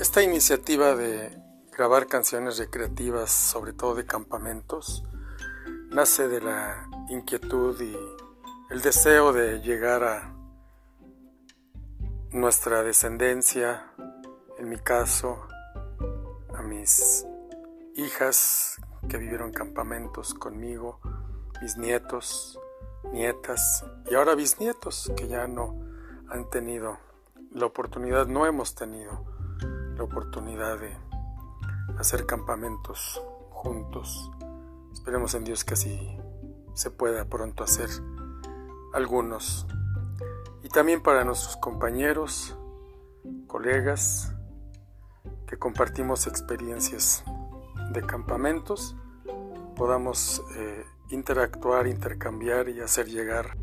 Esta iniciativa de grabar canciones recreativas, sobre todo de campamentos, nace de la inquietud y el deseo de llegar a nuestra descendencia, en mi caso, a mis hijas que vivieron campamentos conmigo, mis nietos, nietas y ahora bisnietos que ya no han tenido la oportunidad, no hemos tenido la oportunidad de hacer campamentos juntos. Esperemos en Dios que así se pueda pronto hacer algunos. Y también para nuestros compañeros, colegas, que compartimos experiencias de campamentos, podamos eh, interactuar, intercambiar y hacer llegar